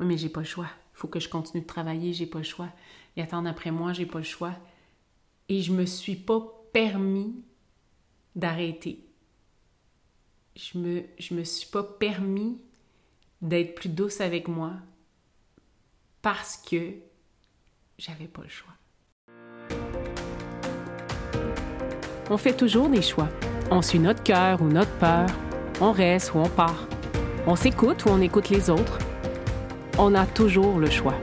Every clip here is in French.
Oui, mais j'ai pas le choix. Il faut que je continue de travailler, j'ai pas le choix. Et attendre après moi, j'ai pas le choix. Et je me suis pas permis d'arrêter. Je me, je me suis pas permis d'être plus douce avec moi parce que j'avais pas le choix. On fait toujours des choix. On suit notre cœur ou notre peur. On reste ou on part. On s'écoute ou on écoute les autres. On a toujours le choix.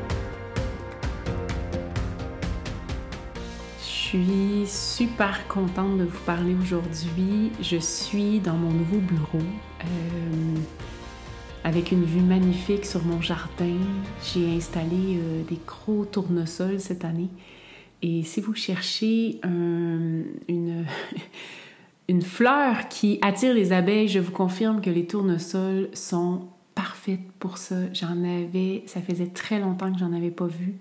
Je suis super contente de vous parler aujourd'hui. Je suis dans mon nouveau bureau euh, avec une vue magnifique sur mon jardin. J'ai installé euh, des gros tournesols cette année et si vous cherchez une, une fleur qui attire les abeilles, je vous confirme que les tournesols sont pour ça. J'en avais, ça faisait très longtemps que j'en avais pas vu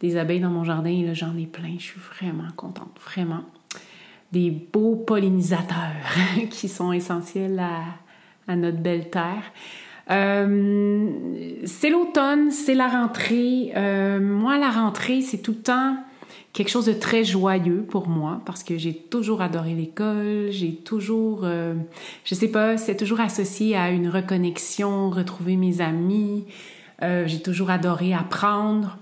des abeilles dans mon jardin et là j'en ai plein. Je suis vraiment contente, vraiment. Des beaux pollinisateurs qui sont essentiels à, notre belle terre. Euh, c'est l'automne, c'est la rentrée. Euh, moi, la rentrée, c'est tout le temps quelque chose de très joyeux pour moi parce que j'ai toujours adoré l'école, j'ai toujours, euh, je sais pas, c'est toujours associé à une reconnexion, retrouver mes amis. Euh, j'ai toujours adoré apprendre.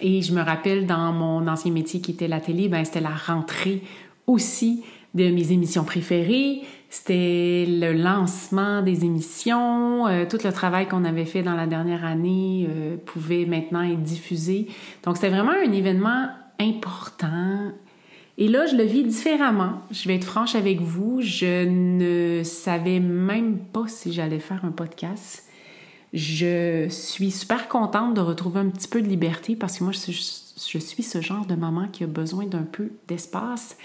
Et je me rappelle dans mon ancien métier qui était la télé, ben c'était la rentrée aussi de mes émissions préférées. C'était le lancement des émissions. Euh, tout le travail qu'on avait fait dans la dernière année pouvait maintenant être diffusé. Donc, c'était vraiment un événement important. Et là, je le vis différemment. Je vais être franche avec vous. Je ne savais même pas si j'allais faire un podcast. Je suis super contente de retrouver un petit peu de liberté parce que moi, je, suis ce genre de maman qui a besoin d'un peu d'espace.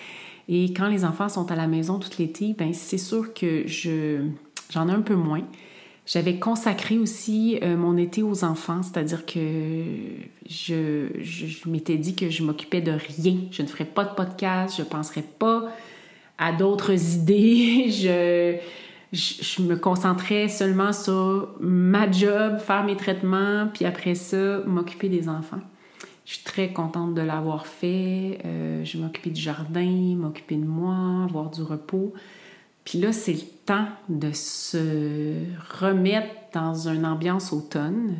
Et quand les enfants sont à la maison tout l'été, ben c'est sûr que je j'en ai un peu moins. J'avais consacré aussi euh, mon été aux enfants, c'est-à-dire que je, je, m'étais dit que je m'occupais de rien. Je ne ferais pas de podcast, je ne penserais pas à d'autres idées. Je, je, me concentrais seulement sur ma job, faire mes traitements, puis après ça, m'occuper des enfants. Je suis très contente de l'avoir fait. Euh, je m'occuper du jardin, m'occuper de moi, avoir du repos. Puis là, c'est le temps de se remettre dans une ambiance automne.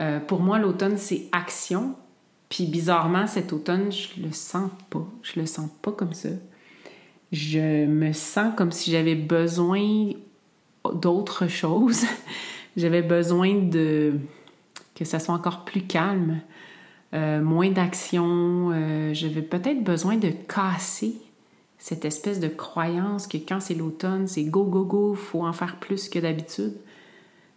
Euh, pour moi, l'automne, c'est action. Puis bizarrement, cet automne, je le sens pas. Je le sens pas comme ça. Je me sens comme si j'avais besoin d'autre chose. j'avais besoin de que ça soit encore plus calme, euh, moins d'action. Euh, j'avais peut-être besoin de casser cette espèce de croyance que quand c'est l'automne, c'est go, go, go, faut en faire plus que d'habitude.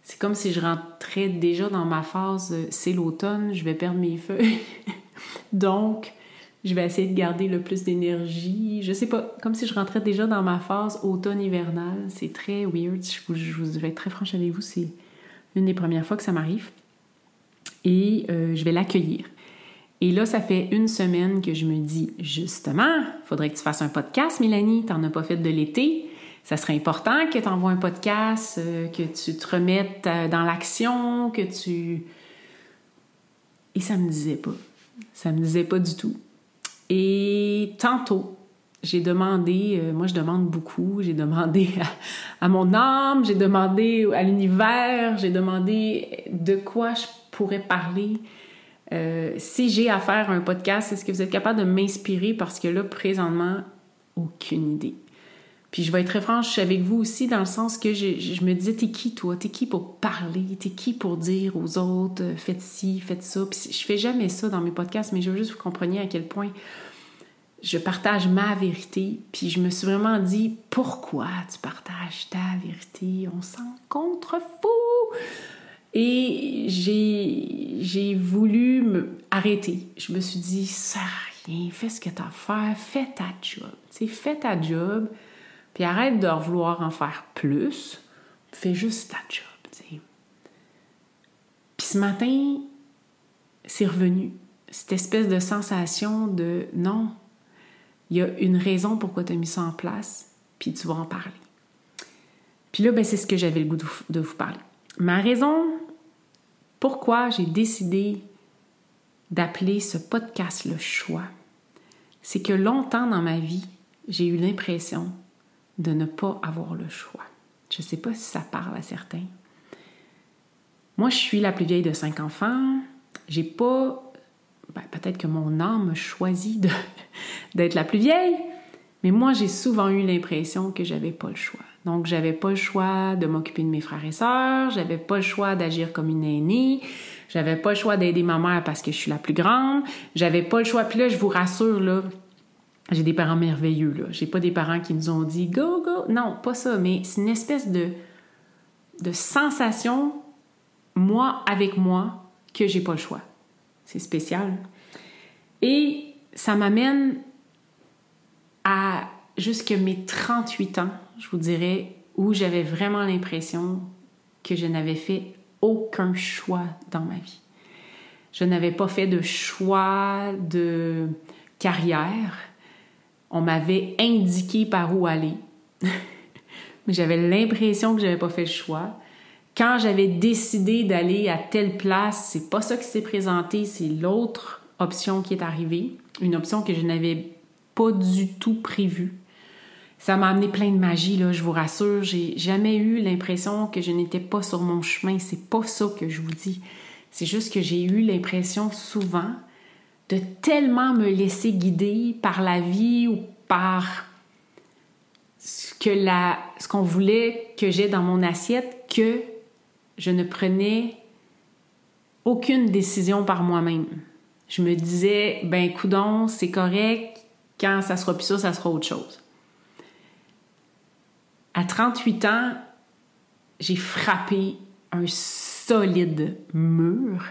C'est comme si je rentrais déjà dans ma phase c'est l'automne, je vais perdre mes feuilles. Donc, je vais essayer de garder le plus d'énergie. Je sais pas, comme si je rentrais déjà dans ma phase automne-hivernale. C'est très weird. Je vous, vais être très franche avec vous, c'est une des premières fois que ça m'arrive. Et euh, je vais l'accueillir. Et là, ça fait une semaine que je me dis, justement, faudrait que tu fasses un podcast, Mélanie, t'en as pas fait de l'été. Ça serait important que tu envoies un podcast, euh, que tu te remettes euh, dans l'action, que tu... Et ça me disait pas. Ça me disait pas du tout. Et tantôt, j'ai demandé, euh, moi je demande beaucoup, j'ai demandé à, à, mon âme, j'ai demandé à l'univers, j'ai demandé de quoi je pourrais parler, euh, si j'ai à faire un podcast, est-ce que vous êtes capable de m'inspirer? Parce que là, présentement, aucune idée. Puis je vais être très franche avec vous aussi dans le sens que je, me disais, t'es qui toi? T'es qui pour parler? T'es qui pour dire aux autres, euh, faites ci, faites ça? Puis je fais jamais ça dans mes podcasts, mais je veux juste que vous compreniez à quel point je partage ma vérité. Puis je me suis vraiment dit, pourquoi tu partages ta vérité? On s'en contrefou! Et j'ai voulu me arrêter. Je me suis dit, ça rien, fais ce que tu as à faire, fais ta job. sais, fais ta job, puis arrête de vouloir en faire plus. Fais juste ta job. Puis ce matin, c'est revenu. Cette espèce de sensation de non, il y a une raison pourquoi tu as mis ça en place, puis tu vas en parler. Puis là, ben, c'est ce que j'avais le goût de vous parler. Ma raison pourquoi j'ai décidé d'appeler ce podcast le choix, c'est que longtemps dans ma vie, j'ai eu l'impression de ne pas avoir le choix. Je ne sais pas si ça parle à certains. Moi, je suis la plus vieille de cinq enfants. J'ai pas. Ben, peut-être que mon âme choisit d'être la plus vieille, mais moi, j'ai souvent eu l'impression que j'avais pas le choix. Donc, j'avais pas le choix de m'occuper de mes frères et sœurs, j'avais pas le choix d'agir comme une aînée, j'avais pas le choix d'aider ma mère parce que je suis la plus grande, j'avais pas le choix. Puis là, je vous rassure, là, j'ai des parents merveilleux, là. J'ai pas des parents qui nous ont dit go, go. Non, pas ça, mais c'est une espèce de, de sensation, moi avec moi, que j'ai pas le choix. C'est spécial. Et ça m'amène à jusque mes 38 ans, je vous dirais, où j'avais vraiment l'impression que je n'avais fait aucun choix dans ma vie. Je n'avais pas fait de choix de carrière. On m'avait indiqué par où aller. Mais j'avais l'impression que je n'avais pas fait le choix. Quand j'avais décidé d'aller à telle place, c'est pas ça qui s'est présenté, c'est l'autre option qui est arrivée, une option que je n'avais pas du tout prévue. Ça m'a amené plein de magie, là, je vous rassure. J'ai jamais eu l'impression que je n'étais pas sur mon chemin. C'est pas ça que je vous dis. C'est juste que j'ai eu l'impression souvent de tellement me laisser guider par la vie ou par ce que la, ce qu'on voulait que j'ai dans mon assiette que je ne prenais aucune décision par moi-même. Je me disais, ben coudon, c'est correct, quand ça sera plus ça, ça sera autre chose. À 38 ans, j'ai frappé un solide mur.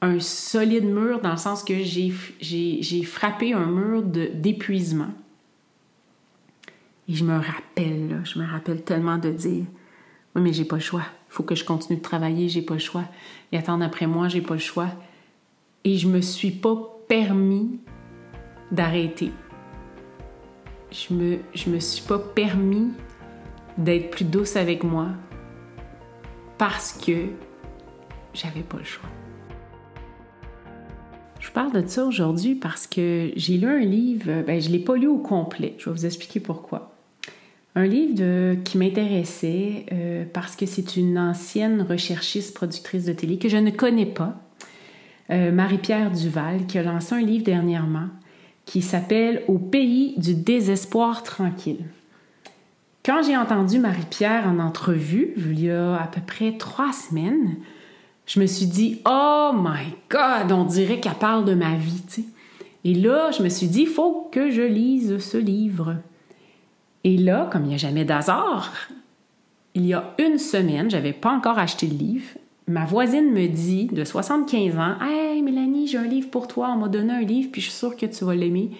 Un solide mur dans le sens que j'ai frappé un mur d'épuisement. Et je me rappelle, je me rappelle tellement de dire Oui, mais j'ai pas le choix. Il faut que je continue de travailler, j'ai pas le choix. Et attendre après moi, j'ai pas le choix. Et je me suis pas permis d'arrêter. Je me, je me suis pas permis d'être plus douce avec moi parce que j'avais pas le choix. Je parle de ça aujourd'hui parce que j'ai lu un livre, ben, je l'ai pas lu au complet, je vais vous expliquer pourquoi. Un livre qui m'intéressait euh, parce que c'est une ancienne recherchiste productrice de télé que je ne connais pas, euh, Marie-Pierre Duval, qui a lancé un livre dernièrement qui s'appelle Au pays du désespoir tranquille. Quand j'ai entendu Marie-Pierre en entrevue, il y a à peu près trois semaines, je me suis dit Oh my God, on dirait qu'elle parle de ma vie. Et là, je me suis dit faut que je lise ce livre. Et là, comme il n'y a jamais d'hasard, il y a une semaine, j'avais pas encore acheté le livre, ma voisine me dit, de 75 ans, Hey Mélanie, j'ai un livre pour toi, on m'a donné un livre, puis je suis sûre que tu vas l'aimer.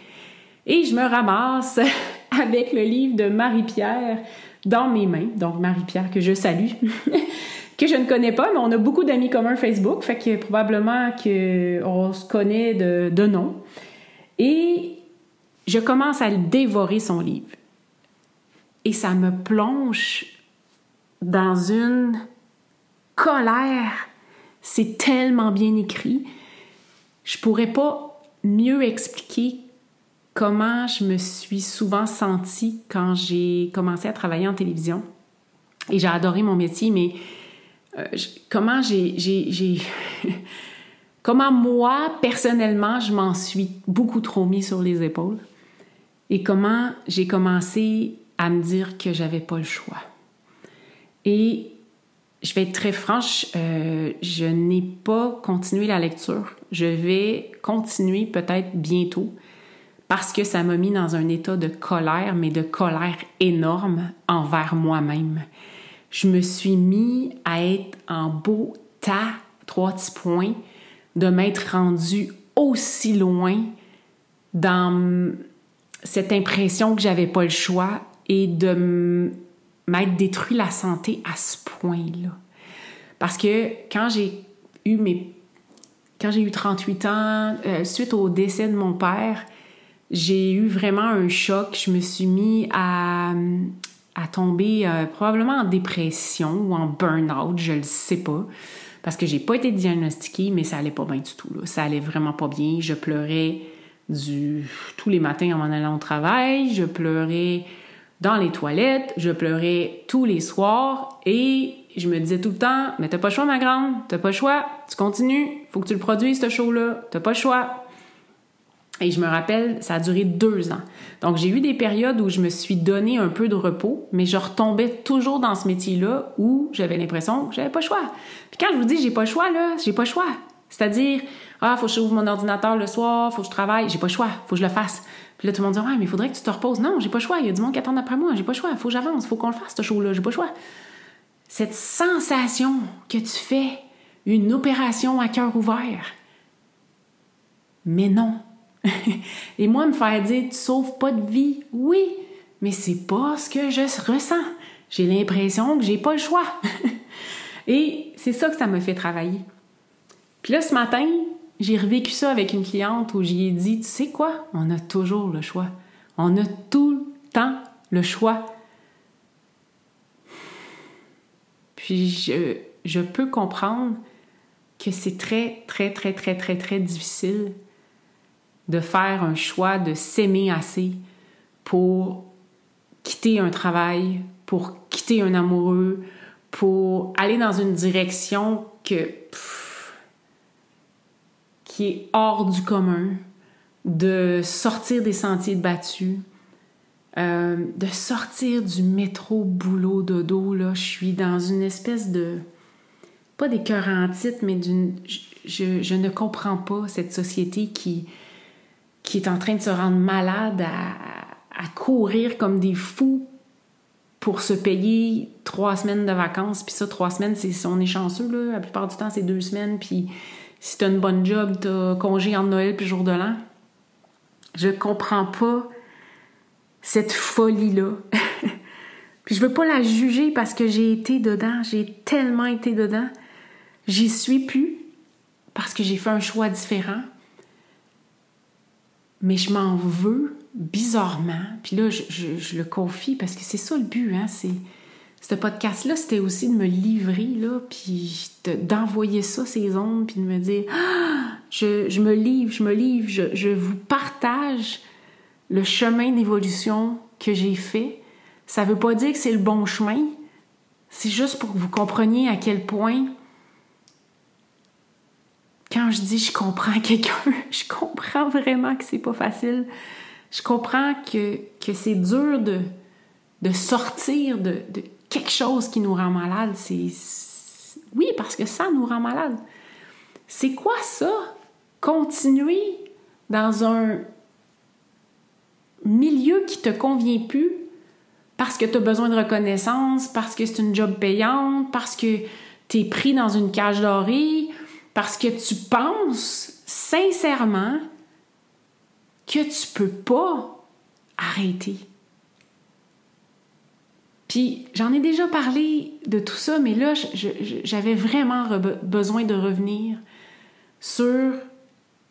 Et je me ramasse avec le livre de Marie-Pierre dans mes mains. Donc, Marie-Pierre, que je salue, que je ne connais pas, mais on a beaucoup d'amis communs Facebook, fait que probablement qu'on se connaît de, de nom. Et je commence à dévorer son livre. Et ça me plonge dans une colère. C'est tellement bien écrit. Je pourrais pas mieux expliquer comment je me suis souvent sentie quand j'ai commencé à travailler en télévision. Et j'ai adoré mon métier, mais euh, comment comment moi, personnellement, je m'en suis beaucoup trop mis sur les épaules. Et comment j'ai commencé à me dire que j'avais pas le choix. Et je vais être très franche, euh, je n'ai pas continué la lecture. Je vais continuer peut-être bientôt parce que ça m'a mis dans un état de colère, mais de colère énorme envers moi-même. Je me suis mis à être en beau tas, trois petits points, de m'être rendu aussi loin dans cette impression que j'avais pas le choix et de m'être détruit la santé à ce point-là. Parce que quand j'ai eu mes quand j'ai eu 38 ans, euh, suite au décès de mon père, j'ai eu vraiment un choc. Je me suis mis à, tomber euh, probablement en dépression ou en burn-out, je le sais pas. parce que j'ai pas été diagnostiquée, mais ça allait pas bien du tout. Ça allait vraiment pas bien. Je pleurais du tous les matins en m'en allant au travail. Je pleurais dans les toilettes. Je pleurais tous les soirs et je me disais tout le temps, mais t'as pas le choix, ma grande. T'as pas le choix. Tu continues. Faut que tu le produises, ce show-là. T'as pas le choix. Et je me rappelle, ça a duré deux ans. Donc, j'ai eu des périodes où je me suis donné un peu de repos, mais je retombais toujours dans ce métier-là où j'avais l'impression que j'avais pas le choix. Puis quand je vous dis j'ai pas le choix, là, j'ai pas le choix. C'est-à-dire, ah, faut que je ouvre mon ordinateur le soir, faut que je travaille, j'ai pas le choix, faut que je le fasse. Puis là, tout le monde dit, ouais, mais il faudrait que tu te reposes. Non, j'ai pas le choix, il y a du monde qui attend après moi, j'ai pas le choix, faut que j'avance, faut qu'on le fasse, ce show-là, j'ai pas le choix. Cette sensation que tu fais une opération à cœur ouvert. Mais non, Et moi, me faire dire, tu sauves pas de vie, oui, mais c'est pas ce que je ressens. J'ai l'impression que j'ai pas le choix. Et c'est ça que ça me fait travailler. Puis là, ce matin, j'ai revécu ça avec une cliente où j'y ai dit, tu sais quoi, on a toujours le choix. On a tout le temps le choix. Puis je, je peux comprendre que c'est très, très, très, très, très, très difficile de faire un choix de s'aimer assez pour quitter un travail, pour quitter un amoureux, pour aller dans une direction que, qui est hors du commun, de sortir des sentiers battus, euh, de sortir du métro boulot dodo. Là, je suis dans une espèce de pas des cœurs en mais d'une je, ne comprends pas cette société qui est en train de se rendre malade à, courir comme des fous pour se payer trois semaines de vacances. Puis ça, trois semaines, c'est, on est chanceux. La plupart du temps, c'est deux semaines. Puis si t'as une bonne job, t'as congé en Noël puis jour de l'an. Je comprends pas cette folie-là. puis je veux pas la juger parce que j'ai été dedans. J'ai tellement été dedans. J'y suis plus parce que j'ai fait un choix différent mais je m'en veux bizarrement. Puis là, je, le confie parce que c'est ça le but, hein. Ce podcast-là, c'était aussi de me livrer, là, puis d'envoyer ça, ces ondes, puis de me dire ah, je, me livre, je me livre, je, je vous partage le chemin d'évolution que j'ai fait. Ça veut pas dire que c'est le bon chemin, c'est juste pour que vous compreniez à quel point quand je dis je comprends quelqu'un, je comprends vraiment que c'est pas facile. Je comprends que, que c'est dur de, de sortir de, quelque chose qui nous rend malade. C'est, oui, parce que ça nous rend malade. C'est quoi ça? Continuer dans un milieu qui te convient plus parce que tu as besoin de reconnaissance, parce que c'est une job payante, parce que tu es pris dans une cage dorée, parce que tu penses sincèrement que tu peux pas arrêter. Puis j'en ai déjà parlé de tout ça, mais là, j'avais vraiment besoin de revenir sur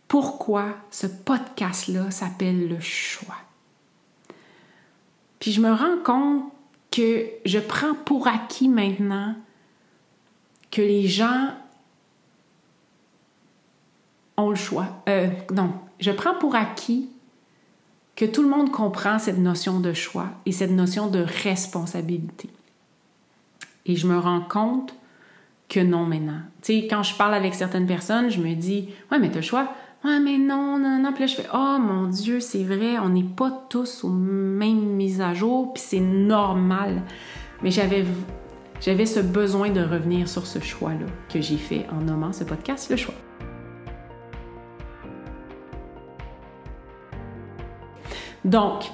pourquoi ce podcast-là s'appelle le choix. Puis je me rends compte que je prends pour acquis maintenant que les gens ont le choix. Euh, non, je prends pour acquis que tout le monde comprend cette notion de choix et cette notion de responsabilité. Et je me rends compte que non maintenant. Tu sais, quand je parle avec certaines personnes, je me dis, ouais, mais t'as le choix. Ouais, mais non, non, non. Puis là, je fais, oh mon Dieu, c'est vrai, on n'est pas tous aux mêmes mises à jour, puis c'est normal. Mais j'avais, j'avais ce besoin de revenir sur ce choix-là que j'ai fait en nommant ce podcast, le choix. Donc,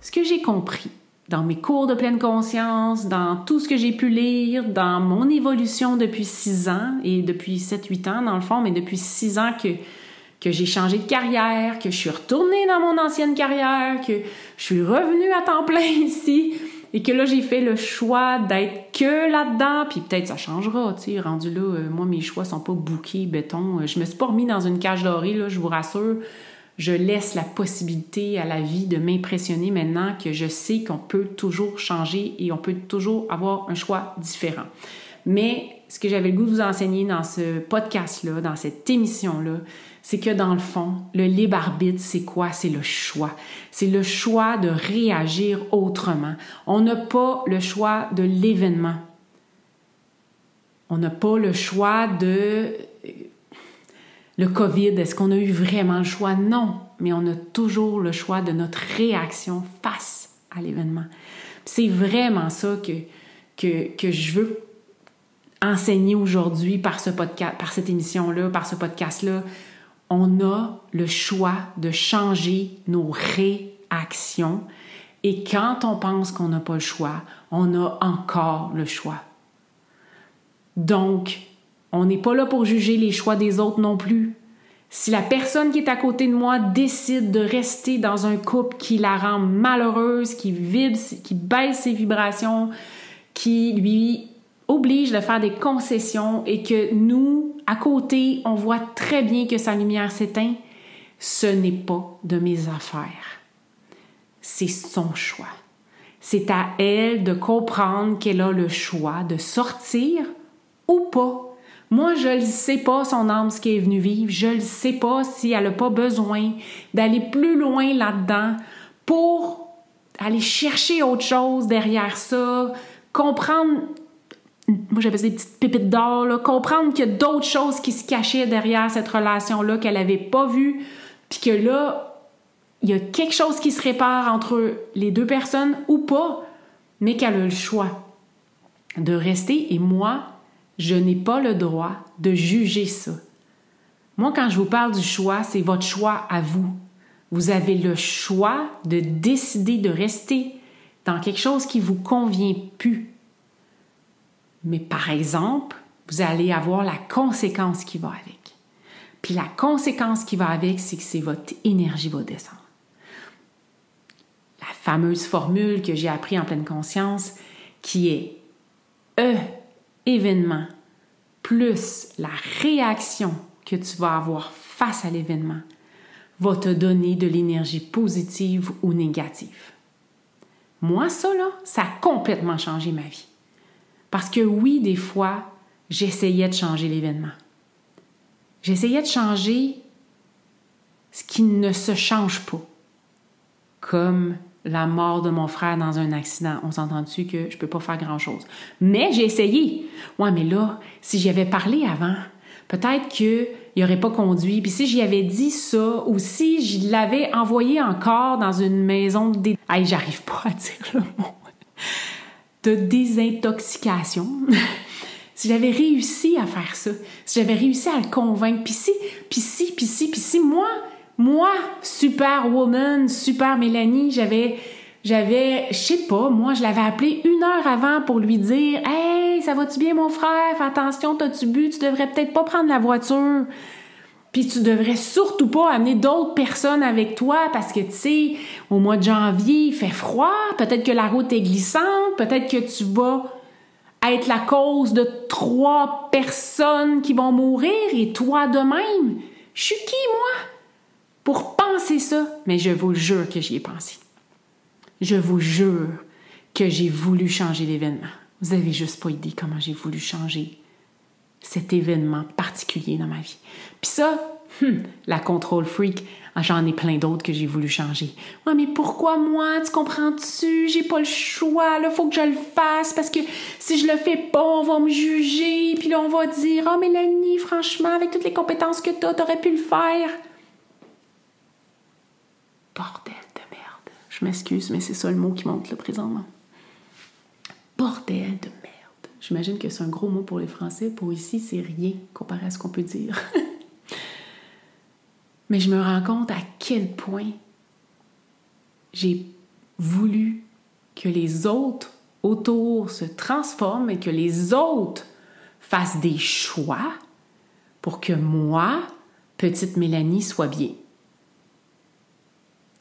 ce que j'ai compris dans mes cours de pleine conscience, dans tout ce que j'ai pu lire, dans mon évolution depuis six ans et depuis 7-8 ans dans le fond, mais depuis six ans que, j'ai changé de carrière, que je suis retournée dans mon ancienne carrière, que je suis revenue à temps plein ici et que là j'ai fait le choix d'être que là-dedans, puis peut-être ça changera, tu sais, rendu là, euh, moi mes choix sont pas bouqués, béton, je me suis pas remis dans une cage dorée, là, je vous rassure, je laisse la possibilité à la vie de m'impressionner maintenant que je sais qu'on peut toujours changer et on peut toujours avoir un choix différent. Mais ce que j'avais le goût de vous enseigner dans ce podcast-là, dans cette émission-là, c'est que dans le fond, le libre arbitre, c'est quoi? C'est le choix. C'est le choix de réagir autrement. On n'a pas le choix de l'événement. On n'a pas le choix de le COVID. Est-ce qu'on a eu vraiment le choix? Non, mais on a toujours le choix de notre réaction face à l'événement. C'est vraiment ça que, que, que je veux enseigner aujourd'hui par ce podcast, par cette émission-là, par ce podcast-là on a le choix de changer nos réactions. Et quand on pense qu'on n'a pas le choix, on a encore le choix. Donc, on n'est pas là pour juger les choix des autres non plus. Si la personne qui est à côté de moi décide de rester dans un couple qui la rend malheureuse, qui vibre, qui baisse ses vibrations, qui lui oblige de faire des concessions et que nous, à côté, on voit très bien que sa lumière s'éteint, ce n'est pas de mes affaires. C'est son choix. C'est à elle de comprendre qu'elle a le choix de sortir ou pas. Moi, je ne sais pas son âme ce qu'elle est venue vivre. Je ne sais pas si elle n'a pas besoin d'aller plus loin là-dedans pour aller chercher autre chose derrière ça, comprendre moi j'avais des petites pépites d'or, comprendre qu'il y a d'autres choses qui se cachaient derrière cette relation-là qu'elle n'avait pas vues, puis que là, il y a quelque chose qui se répare entre les deux personnes ou pas, mais qu'elle a le choix de rester et moi, je n'ai pas le droit de juger ça. Moi, quand je vous parle du choix, c'est votre choix à vous. Vous avez le choix de décider de rester dans quelque chose qui vous convient plus mais par exemple, vous allez avoir la conséquence qui va avec. Puis la conséquence qui va avec, c'est que c'est votre énergie va descendre. La fameuse formule que j'ai appris en pleine conscience, qui est E événement plus la réaction que tu vas avoir face à l'événement va te donner de l'énergie positive ou négative. Moi, ça, là, ça a complètement changé ma vie. Parce que oui, des fois, j'essayais de changer l'événement. J'essayais de changer ce qui ne se change pas. Comme la mort de mon frère dans un accident. On s'entend dessus que je peux pas faire grand-chose? Mais j'ai essayé. Ouais, mais là, si j'y avais parlé avant, peut-être qu'il n'aurait pas conduit. Puis si j'y avais dit ça, ou si je l'avais envoyé encore dans une maison de... Hey, j'arrive pas à dire le mot de désintoxication, si j'avais réussi à faire ça, si j'avais réussi à le convaincre, puis si, puis si, puis si, puis si, moi, moi, super woman, super Mélanie, j'avais, j'avais, je sais pas, moi, je l'avais appelé une heure avant pour lui dire, hey, ça va-tu bien, mon frère? Fais attention, t'as-tu bu? Tu devrais peut-être pas prendre la voiture. Puis tu devrais surtout pas amener d'autres personnes avec toi parce que, tu sais, au mois de janvier, il fait froid, peut-être que la route est glissante, peut-être que tu vas être la cause de trois personnes qui vont mourir et toi de même. Je suis qui, moi, pour penser ça? Mais je vous jure que j'y ai pensé. Je vous jure que j'ai voulu changer l'événement. Vous avez juste pas idée comment j'ai voulu changer cet événement particulier dans ma vie. Puis ça, hmm, la contrôle freak, j'en ai plein d'autres que j'ai voulu changer. Ouais, mais pourquoi moi? Tu comprends-tu? J'ai pas le choix, là, faut que je le fasse parce que si je le fais pas, on va me juger, puis là, on va dire, oh Mélanie, franchement, avec toutes les compétences que t'as, t'aurais pu le faire. Bordel de merde. Je m'excuse, mais c'est ça le mot qui monte là présentement. Bordel de merde. J'imagine que c'est un gros mot pour les Français. Pour ici, c'est rien comparé à ce qu'on peut dire. Mais je me rends compte à quel point j'ai voulu que les autres autour se transforment et que les autres fassent des choix pour que moi, petite Mélanie, soit bien.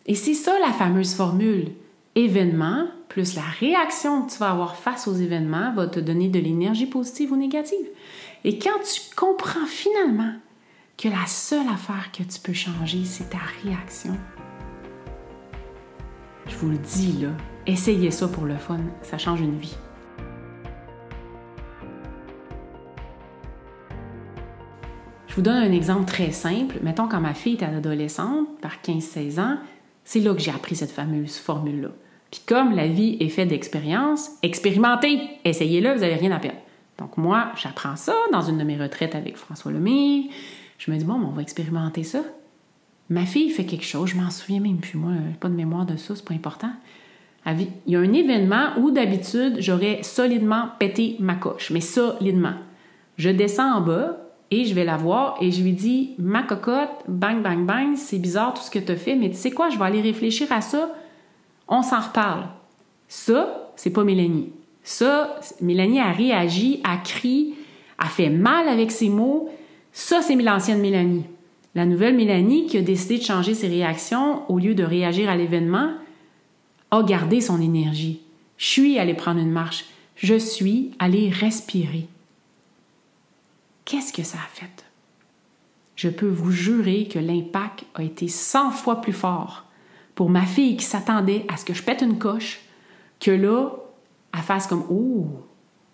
Et c'est ça la fameuse formule. Événement plus la réaction que tu vas avoir face aux événements va te donner de l'énergie positive ou négative. Et quand tu comprends finalement que la seule affaire que tu peux changer, c'est ta réaction, je vous le dis là, essayez ça pour le fun, ça change une vie. Je vous donne un exemple très simple. Mettons, quand ma fille était adolescente, par 15-16 ans, c'est là que j'ai appris cette fameuse formule-là. Puis comme la vie est faite d'expériences, expérimentez, essayez-le, vous n'avez rien à perdre. Donc moi, j'apprends ça dans une de mes retraites avec François Lemay. Je me dis, bon, on va expérimenter ça. Ma fille fait quelque chose, je m'en souviens même plus, moi, pas de mémoire de ça, c'est pas important. Il y a un événement où d'habitude, j'aurais solidement pété ma coche, mais solidement. Je descends en bas je vais la voir et je lui dis Ma cocotte, bang, bang, bang, c'est bizarre tout ce que tu as fait, mais tu sais quoi, je vais aller réfléchir à ça, on s'en reparle. Ça, c'est pas Mélanie. Ça, Mélanie a réagi, a crié, a fait mal avec ses mots. Ça, c'est l'ancienne Mélanie. La nouvelle Mélanie qui a décidé de changer ses réactions au lieu de réagir à l'événement, a gardé son énergie. Je suis allée prendre une marche. Je suis allée respirer. Qu'est-ce que ça a fait? Je peux vous jurer que l'impact a été 100 fois plus fort pour ma fille qui s'attendait à ce que je pète une coche que là, elle fasse comme Oh,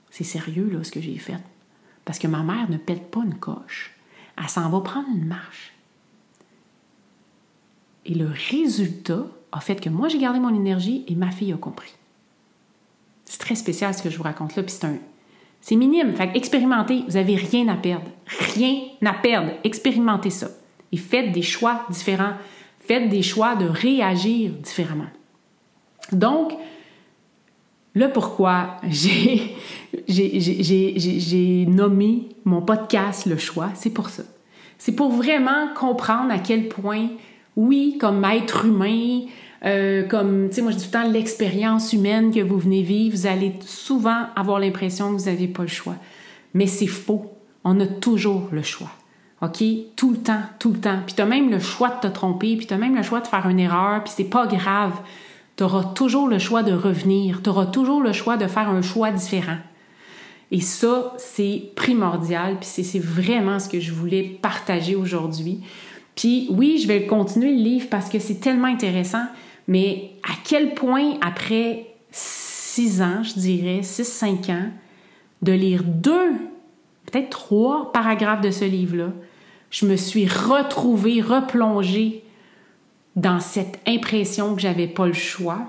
c'est sérieux là ce que j'ai fait. Parce que ma mère ne pète pas une coche. Elle s'en va prendre une marche. Et le résultat a fait que moi, j'ai gardé mon énergie et ma fille a compris. C'est très spécial ce que je vous raconte là, puis c'est un. C'est minime. Fait expérimentez, vous n'avez rien à perdre. Rien à perdre. Expérimentez ça. Et faites des choix différents. Faites des choix de réagir différemment. Donc, le pourquoi j'ai, j'ai nommé mon podcast Le choix, c'est pour ça. C'est pour vraiment comprendre à quel point oui, comme être humain, euh, comme, tu sais, moi je dis tout le temps l'expérience humaine que vous venez vivre, vous allez souvent avoir l'impression que vous n'avez pas le choix. Mais c'est faux. On a toujours le choix. OK? Tout le temps, tout le temps. Puis tu as même le choix de te tromper, puis tu as même le choix de faire une erreur, puis c'est pas grave. Tu auras toujours le choix de revenir, tu auras toujours le choix de faire un choix différent. Et ça, c'est primordial, puis c'est vraiment ce que je voulais partager aujourd'hui. Puis oui, je vais continuer le livre parce que c'est tellement intéressant, mais à quel point après six ans, je dirais, six, cinq ans, de lire deux, peut-être trois paragraphes de ce livre-là, je me suis retrouvée, replongée dans cette impression que j'avais pas le choix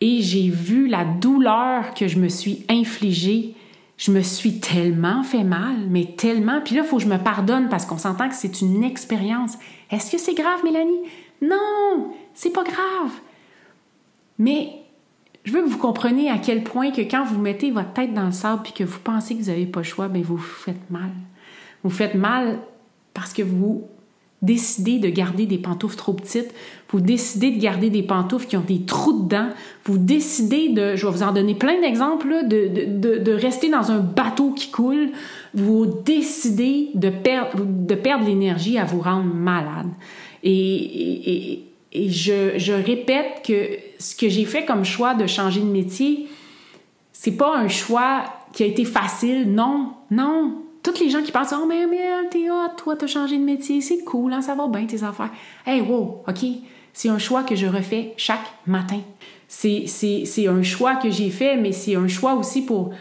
et j'ai vu la douleur que je me suis infligée je me suis tellement fait mal, mais tellement. Puis là, il faut que je me pardonne parce qu'on s'entend que c'est une expérience. Est-ce que c'est grave, Mélanie? Non, c'est pas grave. Mais je veux que vous compreniez à quel point que quand vous mettez votre tête dans le sable puis que vous pensez que vous n'avez pas le choix, bien, vous faites mal. Vous faites mal parce que vous décidez de garder des pantoufles trop petites, vous décidez de garder des pantoufles qui ont des trous dedans, vous décidez de, je vais vous en donner plein d'exemples, de, rester dans un bateau qui coule, vous décidez de perdre l'énergie à vous rendre malade. Et, je, répète que ce que j'ai fait comme choix de changer de métier, c'est pas un choix qui a été facile, non, non, toutes les gens qui pensent Oh, mais, mais t'es hot, toi, t'as changé de métier, c'est cool, hein, ça va bien tes affaires. Hey, wow, OK, c'est un choix que je refais chaque matin. C'est, c'est, un choix que j'ai fait, mais c'est un choix aussi pour,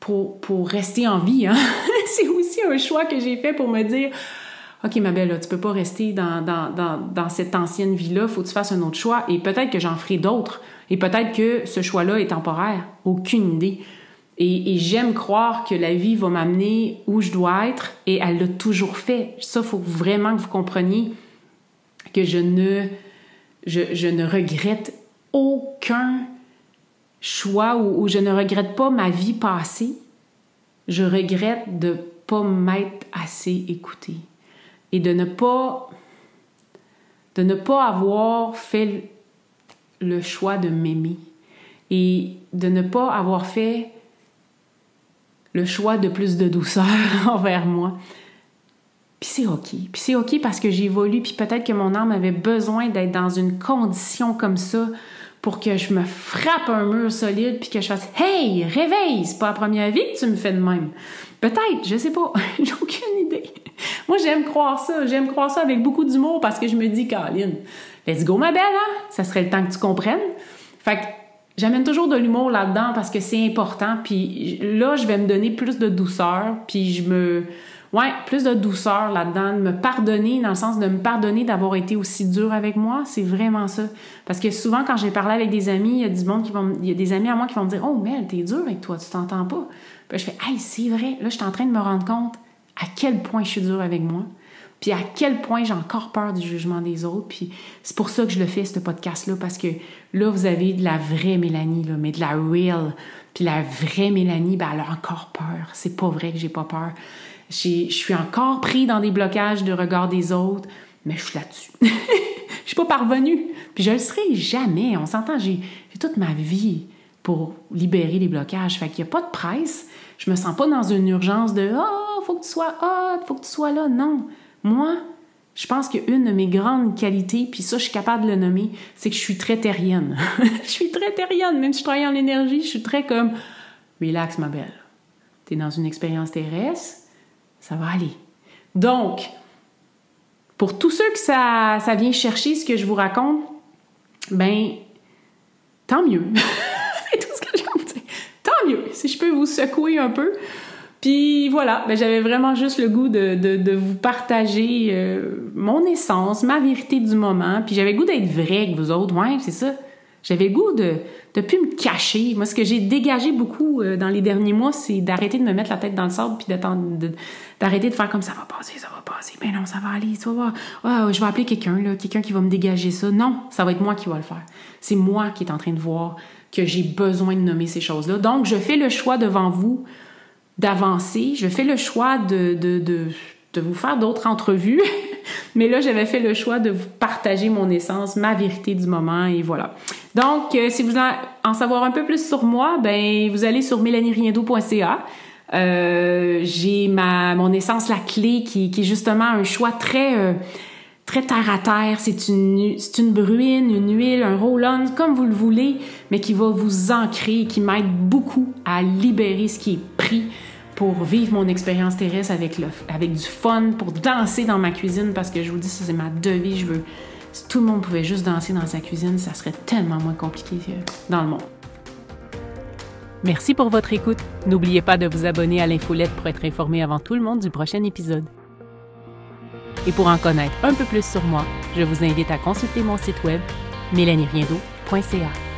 pour, pour rester en vie. Hein? c'est aussi un choix que j'ai fait pour me dire OK, ma belle, là, tu peux pas rester dans, dans, dans, dans cette ancienne vie-là, faut que tu fasses un autre choix. Et peut-être que j'en ferai d'autres. Et peut-être que ce choix-là est temporaire. Aucune idée. Et, j'aime croire que la vie va m'amener où je dois être et elle l'a toujours fait. Ça, faut vraiment que vous compreniez que je ne, je, ne regrette aucun choix ou, je ne regrette pas ma vie passée. Je regrette de pas m'être assez écoutée et de ne pas de ne pas avoir fait le choix de m'aimer et de ne pas avoir fait le choix de plus de douceur envers moi. Puis c'est OK. Puis c'est OK parce que j'évolue, puis peut-être que mon âme avait besoin d'être dans une condition comme ça pour que je me frappe un mur solide puis que je fasse Hey, réveille, c'est pas la première vie que tu me fais de même. Peut-être, je sais pas, j'ai aucune idée. Moi, j'aime croire ça, j'aime croire ça avec beaucoup d'humour parce que je me dis, Caroline, let's go ma belle, hein? Ça serait le temps que tu comprennes. Fait que J'amène toujours de l'humour là-dedans parce que c'est important. Puis là, je vais me donner plus de douceur. Puis je me. Ouais, plus de douceur là-dedans, de me pardonner, dans le sens de me pardonner d'avoir été aussi dur avec moi, c'est vraiment ça. Parce que souvent, quand j'ai parlé avec des amis, il y a du monde qui vont, il y a des amis à moi qui vont me dire, oh, Mel, t'es dur avec toi, tu t'entends pas. Puis je fais, hey, c'est vrai, là, je suis en train de me rendre compte à quel point je suis dur avec moi, puis à quel point j'ai encore peur du jugement des autres. Puis c'est pour ça que je le fais, ce podcast-là, parce que là, vous avez de la vraie Mélanie, là, mais de la real. Puis la vraie Mélanie, ben, elle a encore peur. C'est pas vrai que j'ai pas peur. Je suis encore pris dans des blocages de regard des autres, mais je suis là-dessus. Je suis pas parvenue. Puis je le serai jamais. On s'entend, j'ai toute ma vie pour libérer les blocages. Fait qu'il n'y a pas de presse. Je me sens pas dans une urgence de Oh, faut que tu sois hot, faut que tu sois là. Non. Moi, je pense qu'une de mes grandes qualités, puis ça, je suis capable de le nommer, c'est que je suis très terrienne. je suis très terrienne. Même si je travaille en énergie, je suis très comme Relax, ma belle. Tu es dans une expérience terrestre ça va aller. Donc, pour tous ceux que ça, ça vient chercher, ce que je vous raconte, ben, tant mieux. C'est tout ce que j'ai envie de dire. Tant mieux, si je peux vous secouer un peu. Puis voilà, ben, j'avais vraiment juste le goût de, vous partager euh, mon essence, ma vérité du moment. Puis j'avais goût d'être vrai avec vous autres. Ouais, c'est ça. J'avais le goût de ne plus me cacher. Moi, ce que j'ai dégagé beaucoup euh, dans les derniers mois, c'est d'arrêter de me mettre la tête dans le sable puis d'arrêter de, faire comme ça va passer, ça va passer. Mais non, ça va aller, ça va. Ah, je vais appeler quelqu'un, quelqu'un qui va me dégager ça. Non, ça va être moi qui va le faire. C'est moi qui est en train de voir que j'ai besoin de nommer ces choses-là. Donc, je fais le choix devant vous d'avancer. Je fais le choix de, de, de vous faire d'autres entrevues. Mais là, j'avais fait le choix de vous partager mon essence, ma vérité du moment, et voilà. Donc, euh, si vous voulez en savoir un peu plus sur moi, ben vous allez sur mélanieriendo.ca. Euh, j'ai ma mon essence la clé qui, qui est justement un choix très euh, très terre à terre. C'est une c'est une bruine, une huile, un roll-on, comme vous le voulez, mais qui va vous ancrer, qui m'aide beaucoup à libérer ce qui est pris pour vivre mon expérience terrestre avec, le, avec du fun, pour danser dans ma cuisine, parce que je vous dis, c'est ma devise. Je veux, si tout le monde pouvait juste danser dans sa cuisine, ça serait tellement moins compliqué dans le monde. Merci pour votre écoute. N'oubliez pas de vous abonner à l'infolette pour être informé avant tout le monde du prochain épisode. Et pour en connaître un peu plus sur moi, je vous invite à consulter mon site web mélanieriendo.ca.